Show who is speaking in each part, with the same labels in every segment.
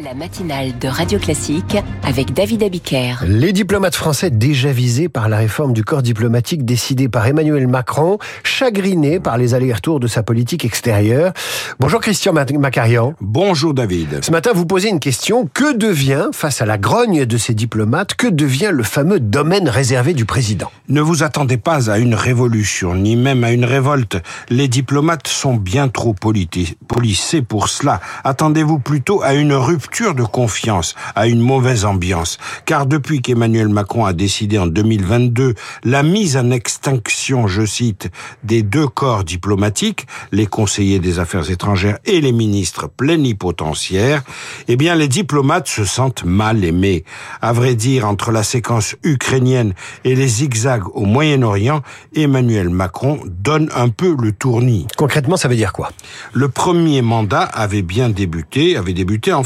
Speaker 1: La matinale de Radio Classique avec David Abiker.
Speaker 2: Les diplomates français déjà visés par la réforme du corps diplomatique décidée par Emmanuel Macron, chagrinés par les allers-retours de sa politique extérieure. Bonjour Christian Macarian.
Speaker 3: Bonjour David.
Speaker 2: Ce matin, vous posez une question. Que devient, face à la grogne de ces diplomates, que devient le fameux domaine réservé du président?
Speaker 3: Ne vous attendez pas à une révolution, ni même à une révolte. Les diplomates sont bien trop policés pour cela. Attendez-vous plutôt à une rupture de confiance, à une mauvaise ambiance. Car depuis qu'Emmanuel Macron a décidé en 2022 la mise en extinction, je cite, des deux corps diplomatiques, les conseillers des affaires étrangères et les ministres plénipotentiaires, eh bien les diplomates se sentent mal aimés. À vrai dire, entre la séquence ukrainienne et les zigzags au Moyen-Orient, Emmanuel Macron donne un peu le tournis.
Speaker 2: Concrètement, ça veut dire quoi?
Speaker 3: Le premier mandat avait bien débuté, avait débuté en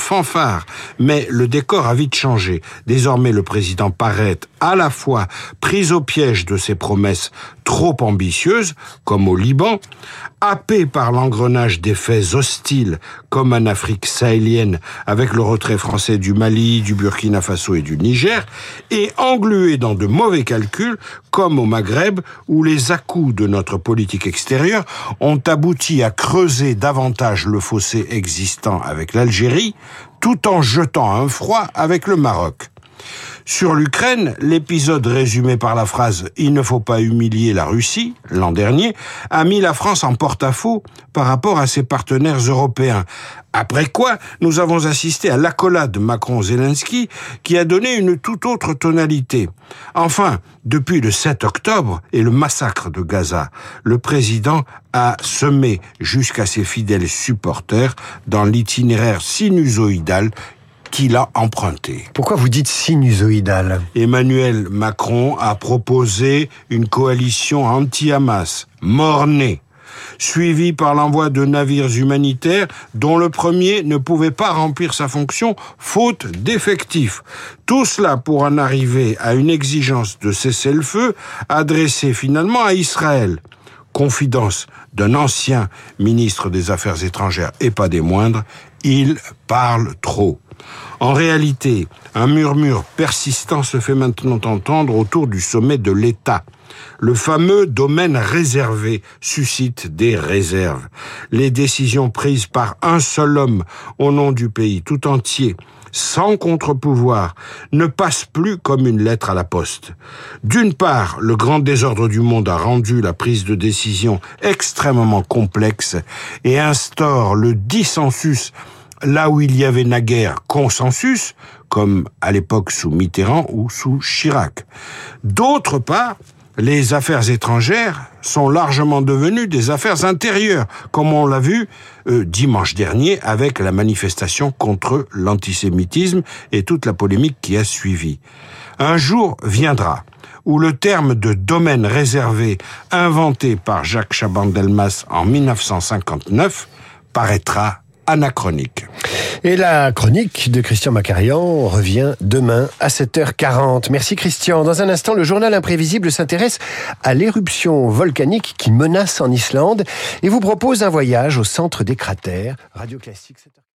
Speaker 3: mais le décor a vite changé. Désormais, le président paraît à la fois pris au piège de ses promesses trop ambitieuses, comme au Liban, happé par l'engrenage des faits hostiles, comme en Afrique sahélienne, avec le retrait français du Mali, du Burkina Faso et du Niger, et englué dans de mauvais calculs, comme au Maghreb, où les à-coups de notre politique extérieure ont abouti à creuser davantage le fossé existant avec l'Algérie, tout en jetant un froid avec le Maroc. Sur l'Ukraine, l'épisode résumé par la phrase ⁇ Il ne faut pas humilier la Russie ⁇ l'an dernier, a mis la France en porte-à-faux par rapport à ses partenaires européens. Après quoi, nous avons assisté à l'accolade Macron-Zelensky qui a donné une toute autre tonalité. Enfin, depuis le 7 octobre et le massacre de Gaza, le président a semé jusqu'à ses fidèles supporters dans l'itinéraire sinusoïdal qu'il a emprunté.
Speaker 2: Pourquoi vous dites sinusoïdal?
Speaker 3: Emmanuel Macron a proposé une coalition anti-Hamas, mornée, suivie par l'envoi de navires humanitaires dont le premier ne pouvait pas remplir sa fonction faute d'effectifs. Tout cela pour en arriver à une exigence de cessez-le-feu adressée finalement à Israël confidence d'un ancien ministre des Affaires étrangères et pas des moindres, il parle trop. En réalité, un murmure persistant se fait maintenant entendre autour du sommet de l'État. Le fameux domaine réservé suscite des réserves. Les décisions prises par un seul homme au nom du pays tout entier, sans contre-pouvoir, ne passent plus comme une lettre à la poste. D'une part, le grand désordre du monde a rendu la prise de décision extrêmement complexe et instaure le dissensus là où il y avait naguère consensus, comme à l'époque sous Mitterrand ou sous Chirac. D'autre part, les affaires étrangères sont largement devenues des affaires intérieures, comme on l'a vu euh, dimanche dernier avec la manifestation contre l'antisémitisme et toute la polémique qui a suivi. Un jour viendra où le terme de domaine réservé inventé par Jacques Chaban-Delmas en 1959 paraîtra
Speaker 2: Et la chronique de Christian Macarian revient demain à 7h40. Merci Christian. Dans un instant, le journal imprévisible s'intéresse à l'éruption volcanique qui menace en Islande et vous propose un voyage au centre des cratères. Radio Classique 7